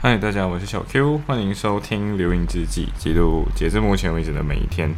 嗨，大家，我是小 Q，欢迎收听《流影之记》，记录截至目前为止的每一天。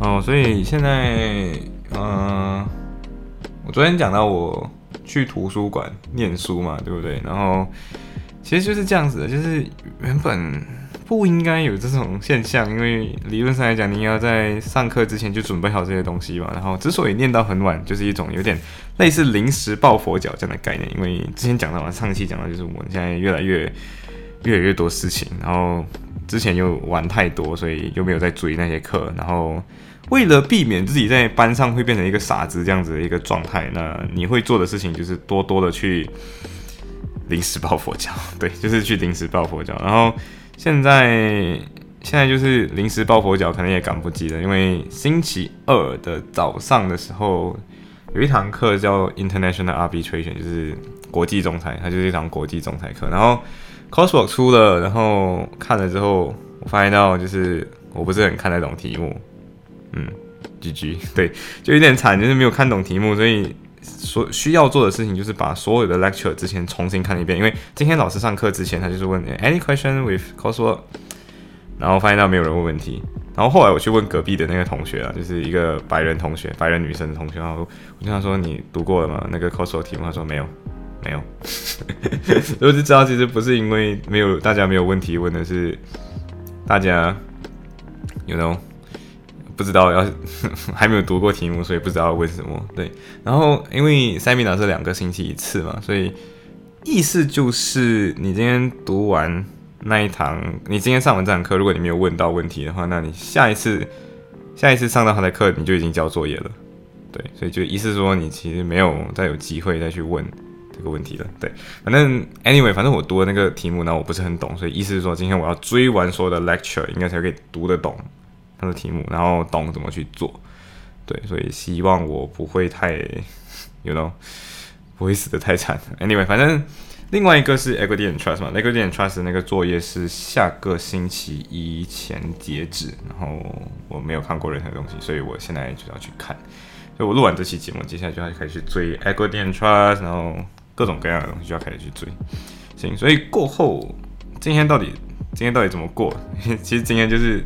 哦，所以现在，嗯、昨天讲到我去图书馆念书嘛，对不对？然后其实就是这样子的，就是原本不应该有这种现象，因为理论上来讲，你要在上课之前就准备好这些东西嘛。然后之所以念到很晚，就是一种有点类似临时抱佛脚这样的概念。因为之前讲到嘛，上期讲到就是我们现在越来越越来越多事情，然后之前又玩太多，所以又没有在追那些课，然后。为了避免自己在班上会变成一个傻子这样子的一个状态，那你会做的事情就是多多的去临时抱佛脚，对，就是去临时抱佛脚。然后现在现在就是临时抱佛脚，可能也赶不及了，因为星期二的早上的时候有一堂课叫 International Arbitration，就是国际仲裁，它就是一堂国际仲裁课。然后 c o s w o r k 出了，然后看了之后，我发现到就是我不是很看得懂题目。嗯，GG，对，就有点惨，就是没有看懂题目，所以所需要做的事情就是把所有的 lecture 之前重新看一遍。因为今天老师上课之前，他就是问 any question with coursework，然后发现到没有人问问题，然后后来我去问隔壁的那个同学啊，就是一个白人同学，白人女生的同学，然后我跟他说你读过了吗？那个 coursework 题目，他说没有，没有，我就知道其实不是因为没有大家没有问题问的是大家，you know。不知道要 还没有读过题目，所以不知道问什么。对，然后因为 seminar 是两个星期一次嘛，所以意思就是你今天读完那一堂，你今天上完这堂课，如果你没有问到问题的话，那你下一次下一次上到他的课，你就已经交作业了。对，所以就意思说你其实没有再有机会再去问这个问题了。对，反正 anyway，反正我读的那个题目呢，我不是很懂，所以意思是说今天我要追完所有的 lecture，应该才可以读得懂。他的题目，然后懂怎么去做，对，所以希望我不会太，you know，不会死的太惨。Anyway，反正另外一个是 Equity and Trust 嘛，Equity and Trust 那个作业是下个星期一前截止，然后我没有看过任何东西，所以我现在就要去看。所以我录完这期节目，接下来就要开始追 Equity and Trust，然后各种各样的东西就要开始去追。行，所以过后今天到底今天到底怎么过？其实今天就是。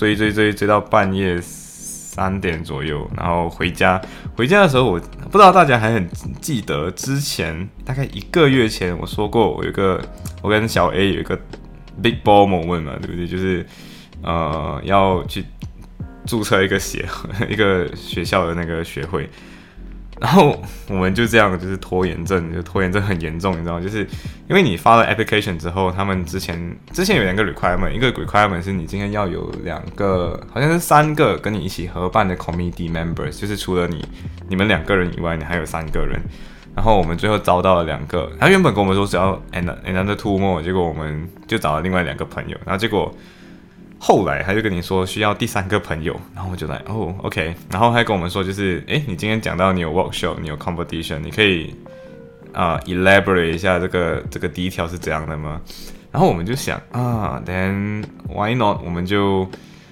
追追追追到半夜三点左右，然后回家。回家的时候，我不知道大家还很记得之前大概一个月前我说过，我有个我跟小 A 有一个 big ball moment 嘛，对不对？就是呃要去注册一个协 一个学校的那个学会。然后我们就这样，就是拖延症，就拖延症很严重，你知道吗？就是因为你发了 application 之后，他们之前之前有两个 requirement，一个 requirement 是你今天要有两个，好像是三个跟你一起合办的 committee members，就是除了你你们两个人以外，你还有三个人。然后我们最后招到了两个，他原本跟我们说只要 and another two more，结果我们就找了另外两个朋友，然后结果。后来他就跟你说需要第三个朋友，然后我就来哦，OK，然后他跟我们说就是，哎，你今天讲到你有 workshop，你有 competition，你可以啊 elaborate 一下这个这个第一条是怎样的吗？然后我们就想啊，then why not？我们就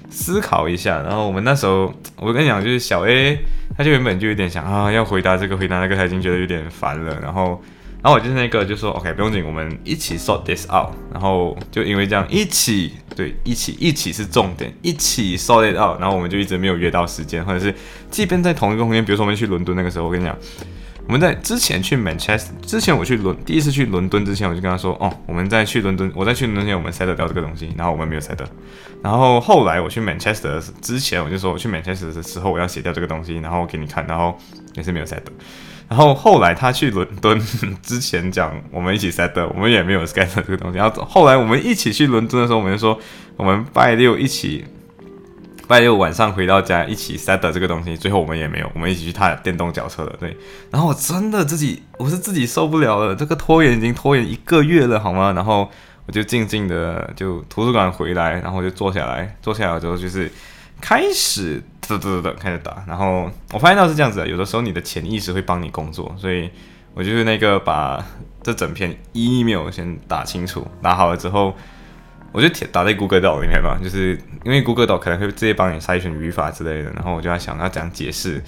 思考一下，然后我们那时候我跟你讲就是小 A，他就原本就有点想啊要回答这个回答那个，他已经觉得有点烦了，然后。然后我就是那个，就说 OK，不用紧，我们一起 sort this out。然后就因为这样，一起对，一起一起是重点，一起 sort it out。然后我们就一直没有约到时间，或者是即便在同一个空间，比如说我们去伦敦那个时候，我跟你讲，我们在之前去 Manchester 之前，我去伦第一次去伦敦之前，我就跟他说，哦，我们在去伦敦，我在去伦敦前，我们 set 掉这个东西，然后我们没有 set。然后后来我去 Manchester 之前，我就说我去 Manchester 的时候我要写掉这个东西，然后给你看，然后也是没有 set。然后后来他去伦敦之前讲我们一起 set 的，我们也没有 set 这个东西。然后后来我们一起去伦敦的时候，我们就说我们拜六一起，拜六晚上回到家一起 set 这个东西。最后我们也没有，我们一起去踏电动脚车了。对，然后我真的自己我是自己受不了了，这个拖延已经拖延一个月了，好吗？然后我就静静的就图书馆回来，然后就坐下来，坐下来之后就是开始嘚嘚嘚开始打，然后我发现到是这样子的，有的时候你的潜意识会帮你工作，所以我就是那个把这整篇 email 先打清楚，打好了之后，我就打在 Google Doc 里面嘛，就是因为 Google Doc 可能会直接帮你筛选语法之类的，然后我就在想要怎样解释。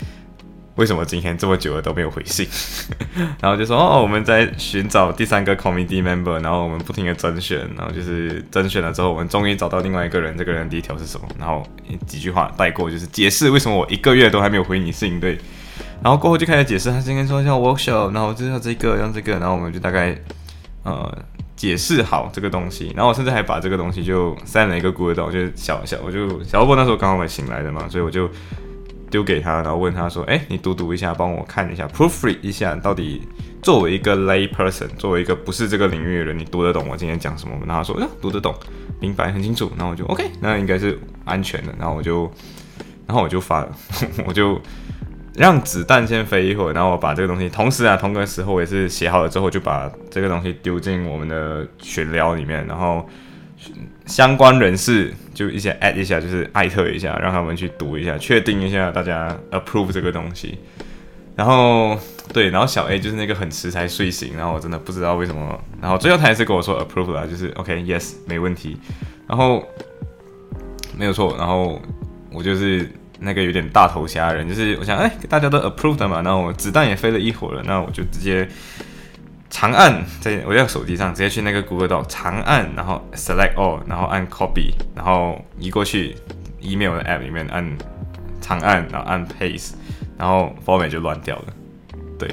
为什么今天这么久了都没有回信？然后就说哦，我们在寻找第三个 committee member，然后我们不停的甄选，然后就是甄选了之后，我们终于找到另外一个人。这个人第一条是什么？然后几句话带过，就是解释为什么我一个月都还没有回你信。对，然后过后就开始解释，他今天说要 workshop，然后就要这个，要这个，然后我们就大概呃解释好这个东西，然后我甚至还把这个东西就塞了一个 Google，就是小小，我就小波那时候刚好醒来的嘛，所以我就。丢给他，然后问他说：“哎，你读读一下，帮我看一下，proofread 一下，到底作为一个 lay person，作为一个不是这个领域的人，你读得懂我今天讲什么吗？”然后他说：“呀，读得懂，明白，很清楚。”然后我就 OK，那应该是安全的。然后我就，然后我就发，我就让子弹先飞一会儿，然后我把这个东西，同时啊，同个时候也是写好了之后，就把这个东西丢进我们的群聊里面，然后。相关人士就一些 add 一下，就是艾特一下，让他们去读一下，确定一下大家 approve 这个东西。然后对，然后小 A 就是那个很迟才睡醒，然后我真的不知道为什么。然后最后他还是跟我说 approve 了，就是 OK yes 没问题。然后没有错，然后我就是那个有点大头虾人，就是我想哎大家都 approved 嘛，然后子弹也飞了一会了，那我就直接。长按在我在手机上直接去那个 Google Doc 长按，然后 Select All，然后按 Copy，然后移过去 Email 的 App 里面按长按，然后按 Paste，然后 Format 就乱掉了。对，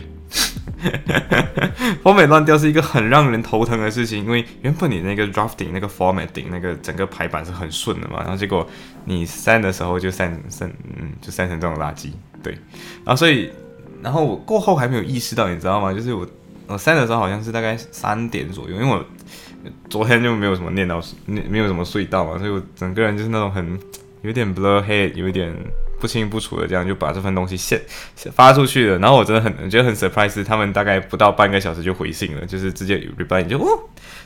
Format 乱掉是一个很让人头疼的事情，因为原本你那个 Drafting 那个 Formatting 那个整个排版是很顺的嘛，然后结果你 Send 的时候就 Send Send 嗯就 Send 成这种垃圾。对，然后所以然后我过后还没有意识到，你知道吗？就是我。我删的时候好像是大概三点左右，因为我昨天就没有什么念到，没没有什么睡到嘛，所以我整个人就是那种很有点 blur head，有一点不清不楚的这样就把这份东西现发出去了。然后我真的很觉得很 surprise，他们大概不到半个小时就回信了，就是直接 reply 就哦，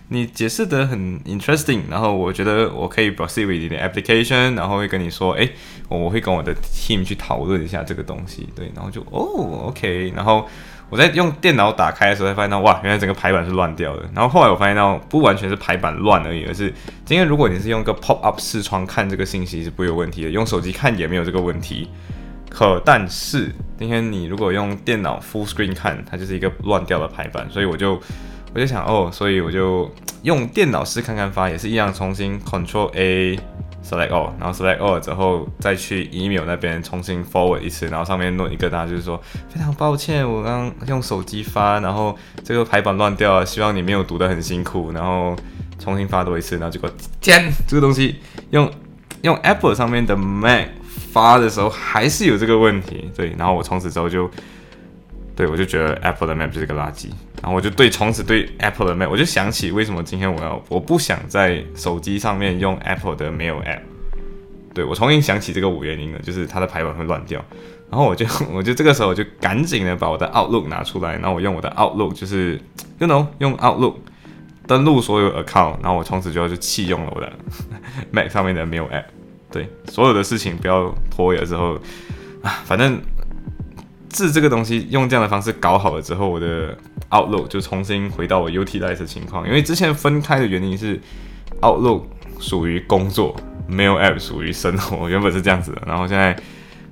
你解释的很 interesting，然后我觉得我可以 proceed with 你的 application，然后会跟你说，哎，我会跟我的 team 去讨论一下这个东西，对，然后就哦，OK，然后。我在用电脑打开的时候，才发现到哇，原来整个排版是乱掉的。然后后来我发现到，不完全是排版乱而已，而是今天如果你是用个 pop up 视窗看这个信息是不会有问题的，用手机看也没有这个问题。可但是今天你如果用电脑 full screen 看，它就是一个乱掉的排版。所以我就我就想哦，所以我就用电脑试看看发，也是一样，重新 Control A。Select all，然后 select all 之后再去 email 那边重新 forward 一次，然后上面弄一个大家就是说非常抱歉，我刚用手机发，然后这个排版乱掉了，希望你没有读得很辛苦，然后重新发多一次，然后结果天，这个东西用用 Apple 上面的 Mac 发的时候还是有这个问题，对，然后我从此之后就。对，我就觉得 Apple 的 Map 就是个垃圾，然后我就对从此对 Apple 的 Map，我就想起为什么今天我要我不想在手机上面用 Apple 的 Mail App，对我重新想起这个五原因了，就是它的排版会乱掉，然后我就 我就这个时候我就赶紧的把我的 Outlook 拿出来，然后我用我的 Outlook 就是 you know 用 Outlook 登录所有 account，然后我从此之后就弃用了我的 Mac 上面的 Mail App，对，所有的事情不要拖延之后啊，反正。字这个东西用这样的方式搞好了之后，我的 Outlook 就重新回到我 UT 的情况。因为之前分开的原因是 Outlook 属于工作，Mail App 属于生活，原本是这样子的。然后现在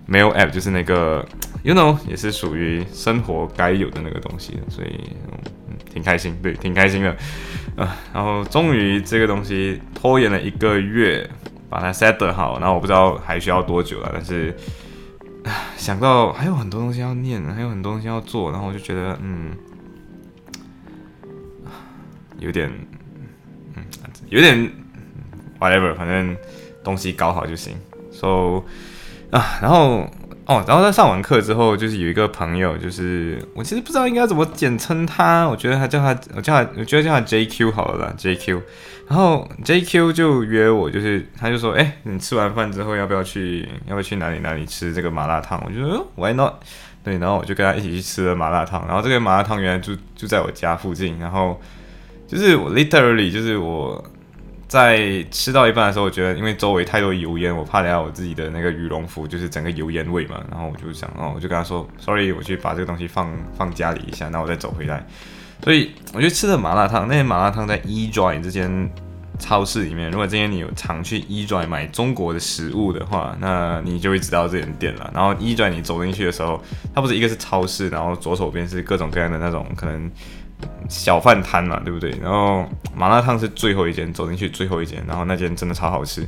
Mail App 就是那个 You know 也是属于生活该有的那个东西，所以挺开心，对，挺开心的啊。然后终于这个东西拖延了一个月把它 set 好，然后我不知道还需要多久了，但是。想到还有很多东西要念，还有很多东西要做，然后我就觉得，嗯，有点，嗯，有点，whatever，反正东西搞好就行。So 啊，然后哦，然后在上完课之后，就是有一个朋友，就是我其实不知道应该怎么简称他，我觉得他叫他，我叫他，我觉得叫他 JQ 好了啦，JQ。然后 JQ 就约我，就是他就说，哎，你吃完饭之后要不要去，要不要去哪里哪里吃这个麻辣烫？我就说 Why not？对，然后我就跟他一起去吃了麻辣烫。然后这个麻辣烫原来就就在我家附近，然后就是我 literally 就是我在吃到一半的时候，我觉得因为周围太多油烟，我怕等下我自己的那个羽绒服就是整个油烟味嘛。然后我就想，哦，我就跟他说，sorry，我去把这个东西放放家里一下，那我再走回来。所以我觉得吃的麻辣烫，那些麻辣烫在 E Joy 这间超市里面，如果今天你有常去 E Joy 买中国的食物的话，那你就会知道这间店了。然后 E Joy 你走进去的时候，它不是一个是超市，然后左手边是各种各样的那种可能小饭摊嘛，对不对？然后麻辣烫是最后一间，走进去最后一间，然后那间真的超好吃，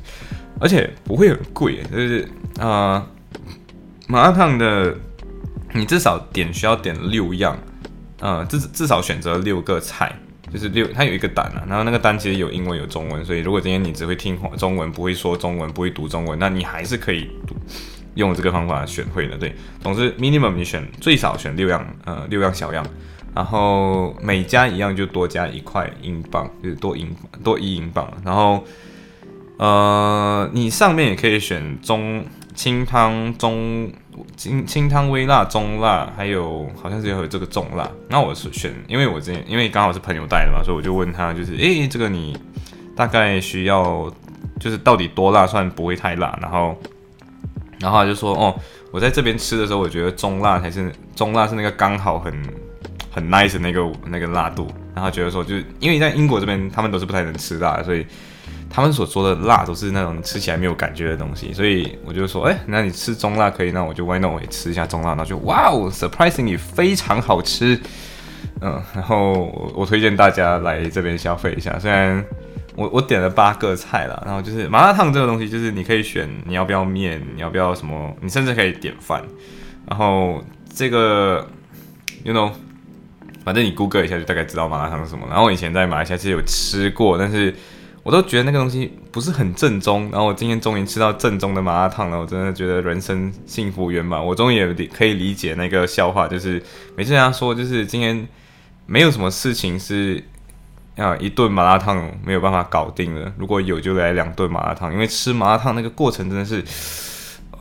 而且不会很贵，就是啊，麻辣烫的你至少点需要点六样。呃，至至少选择六个菜，就是六，它有一个单啊，然后那个单其实有英文有中文，所以如果今天你只会听中文，不会说中文，不会读中文，那你还是可以用这个方法选会的。对，总之 minimum 你选最少选六样，呃，六样小样，然后每加一样就多加一块英镑，就是多英多一英镑，然后呃，你上面也可以选中清汤中。清清汤微辣、中辣，还有好像是有这个重辣。那我是选，因为我之前因为刚好是朋友带的嘛，所以我就问他，就是诶，这个你大概需要，就是到底多辣算不会太辣？然后，然后他就说，哦，我在这边吃的时候，我觉得中辣才是中辣是那个刚好很很 nice 的那个那个辣度。然后觉得说，就是因为在英国这边他们都是不太能吃辣，所以。他们所说的辣都是那种吃起来没有感觉的东西，所以我就说，哎，那你吃中辣可以，那我就 Why not 我也吃一下中辣，然后就哇哦，surprisingly 非常好吃，嗯，然后我我推荐大家来这边消费一下，虽然我我点了八个菜了，然后就是麻辣烫这个东西，就是你可以选你要不要面，你要不要什么，你甚至可以点饭，然后这个，you know，反正你 Google 一下就大概知道麻辣烫是什么，然后我以前在马来西亚其实有吃过，但是。我都觉得那个东西不是很正宗，然后我今天终于吃到正宗的麻辣烫了，我真的觉得人生幸福圆满。我终于也可以理解那个笑话，就是每次人家说，就是今天没有什么事情是啊一顿麻辣烫没有办法搞定的，如果有就来两顿麻辣烫，因为吃麻辣烫那个过程真的是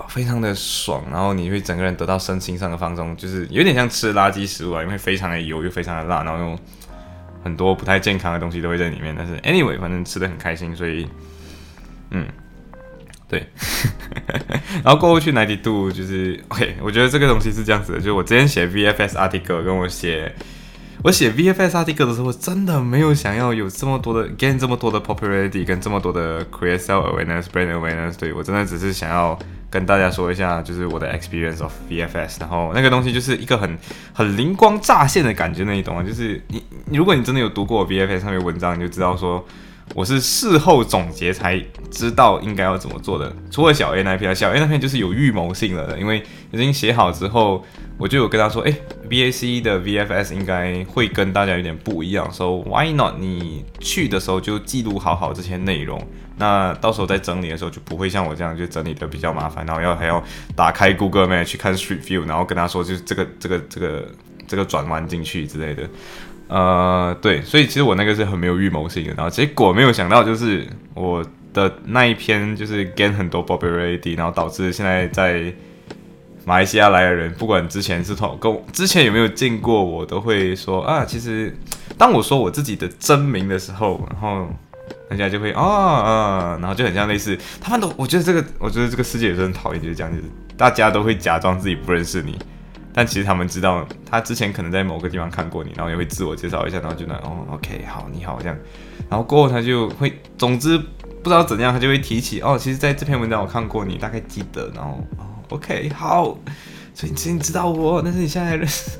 非常的爽，然后你会整个人得到身心上的放松，就是有点像吃垃圾食物啊，因为非常的油又非常的辣，然后又。很多不太健康的东西都会在里面，但是 anyway，反正吃的很开心，所以，嗯，对，然后过后去 ninety two 就是 OK，我觉得这个东西是这样子的，就是我之前写 VFS article 跟我写我写 VFS article 的时候，我真的没有想要有这么多的 gain 这么多的 popularity 跟这么多的 create self awareness brand awareness，对我真的只是想要。跟大家说一下，就是我的 experience of BFS，然后那个东西就是一个很很灵光乍现的感觉，那你懂吗？就是你，如果你真的有读过 BFS 上面文章，你就知道说我是事后总结才知道应该要怎么做的。除了小 A 那篇，小 A 那篇就是有预谋性的，因为已经写好之后，我就有跟他说，哎，BAC 的 VFS 应该会跟大家有点不一样，so why not？你去的时候就记录好好这些内容。那到时候在整理的时候就不会像我这样就整理的比较麻烦，然后要还要打开 Google Map 去看 Street View，然后跟他说就是这个这个这个这个转弯进去之类的。呃，对，所以其实我那个是很没有预谋性的，然后结果没有想到就是我的那一篇就是 gain 很多 popularity，然后导致现在在马来西亚来的人，不管之前是同跟之前有没有见过我，都会说啊，其实当我说我自己的真名的时候，然后。人家就会啊啊，然后就很像类似，他们都我觉得这个，我觉得这个世界也是很讨厌，就是这样子，大家都会假装自己不认识你，但其实他们知道，他之前可能在某个地方看过你，然后也会自我介绍一下，然后就那哦，OK，好，你好这样，然后过后他就会，总之不知道怎样，他就会提起哦，其实在这篇文章我看过你，大概记得，然后哦，OK，好。所以你之前知道我，但是你现在认识，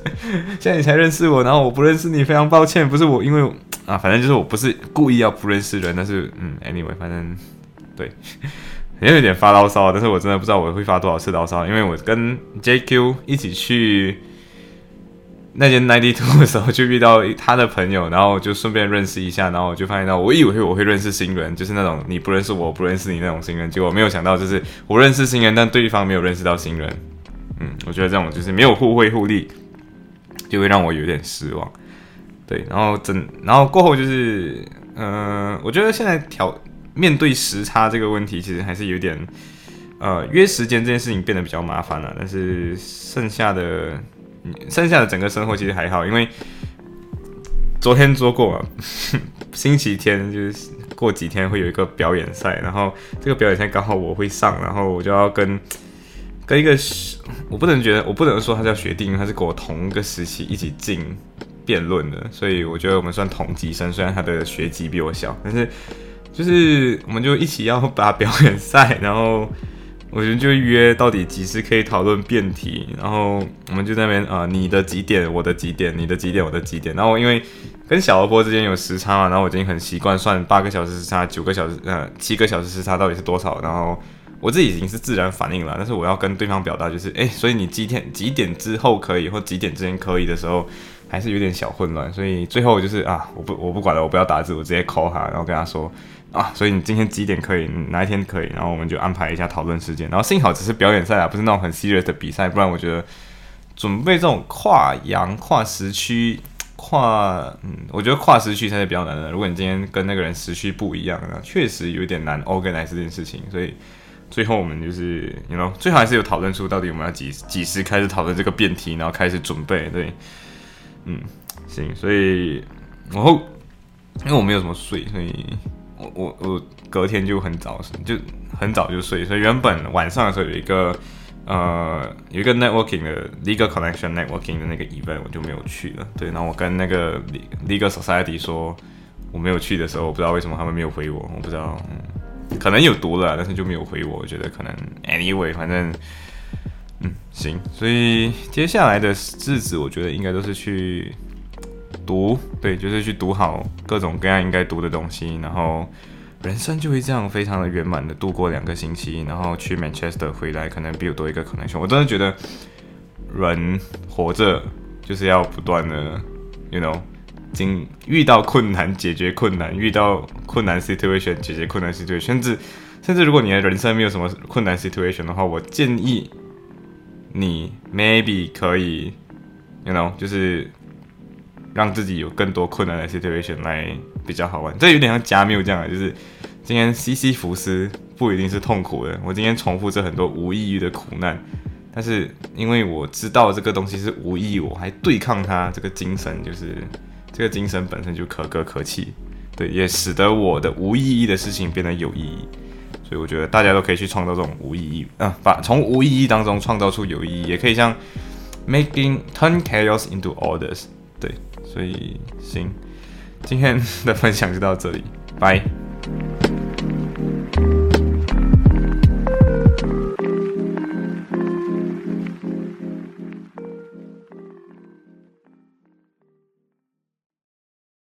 现在你才认识我，然后我不认识你，非常抱歉，不是我，因为啊，反正就是我不是故意要不认识人，但是嗯，anyway，反正对，也有点发牢骚，但是我真的不知道我会发多少次牢骚，因为我跟 JQ 一起去那间 ninety two 的时候，就遇到他的朋友，然后就顺便认识一下，然后我就发现到，我以为我会认识新人，就是那种你不认识我，不认识你那种新人，结果没有想到，就是我认识新人，但对方没有认识到新人。嗯，我觉得这种就是没有互惠互利，就会让我有点失望。对，然后整，然后过后就是，嗯，我觉得现在调面对时差这个问题，其实还是有点，呃，约时间这件事情变得比较麻烦了。但是剩下的，剩下的整个生活其实还好，因为昨天做过嘛，星期天就是。过几天会有一个表演赛，然后这个表演赛刚好我会上，然后我就要跟跟一个我不能觉得我不能说他叫学弟，因为他是跟我同一个时期一起进辩论的，所以我觉得我们算同级生，虽然他的学籍比我小，但是就是我们就一起要打表演赛，然后。我觉得就约到底几时可以讨论辩题，然后我们就在那边啊，你的几点，我的几点，你的几点，我的几点。然后因为跟小萝卜之间有时差嘛，然后我已经很习惯算八个小时时差、九个小时、呃七个小时时差到底是多少。然后我自己已经是自然反应了，但是我要跟对方表达就是，哎，所以你几点几点之后可以，或几点之前可以的时候，还是有点小混乱。所以最后就是啊，我不我不管了，我不要打字，我直接 call 他，然后跟他说。啊，所以你今天几点可以？哪一天可以？然后我们就安排一下讨论时间。然后幸好只是表演赛啊，不是那种很 serious 的比赛，不然我觉得准备这种跨洋、跨时区、跨……嗯，我觉得跨时区才是比较难的。如果你今天跟那个人时区不一样，那确实有点难 organize 这件事情。所以最后我们就是，you know，最后还是有讨论出到底我们要几几时开始讨论这个辩题，然后开始准备。对，嗯，行。所以然后因为我没有什么睡，所以。我我我隔天就很早，就很早就睡，所以原本晚上的时候有一个呃有一个 networking 的 legal connection networking 的那个 event 我就没有去了。对，然后我跟那个 legal society 说我没有去的时候，我不知道为什么他们没有回我，我不知道，可能有读了，但是就没有回我。我觉得可能 anyway，反正嗯行，所以接下来的日子我觉得应该都是去。读对，就是去读好各种各样应该读的东西，然后人生就会这样非常的圆满的度过两个星期，然后去 Manchester 回来，可能比我多一个可能性。我真的觉得人活着就是要不断的，you know，经遇到困难解决困难，遇到困难 situation 解决困难 situation，甚至甚至如果你的人生没有什么困难 situation 的话，我建议你 maybe 可以，you know，就是。让自己有更多困难的 situation 来比较好玩，这有点像加缪这样，就是今天西西弗斯不一定是痛苦的，我今天重复着很多无意义的苦难，但是因为我知道这个东西是无意义，我还对抗它，这个精神就是这个精神本身就可歌可泣，对，也使得我的无意义的事情变得有意义，所以我觉得大家都可以去创造这种无意义，啊，把从无意义当中创造出有意义，也可以像 making turn chaos into orders，对。所以，行，今天的分享就到这里，拜。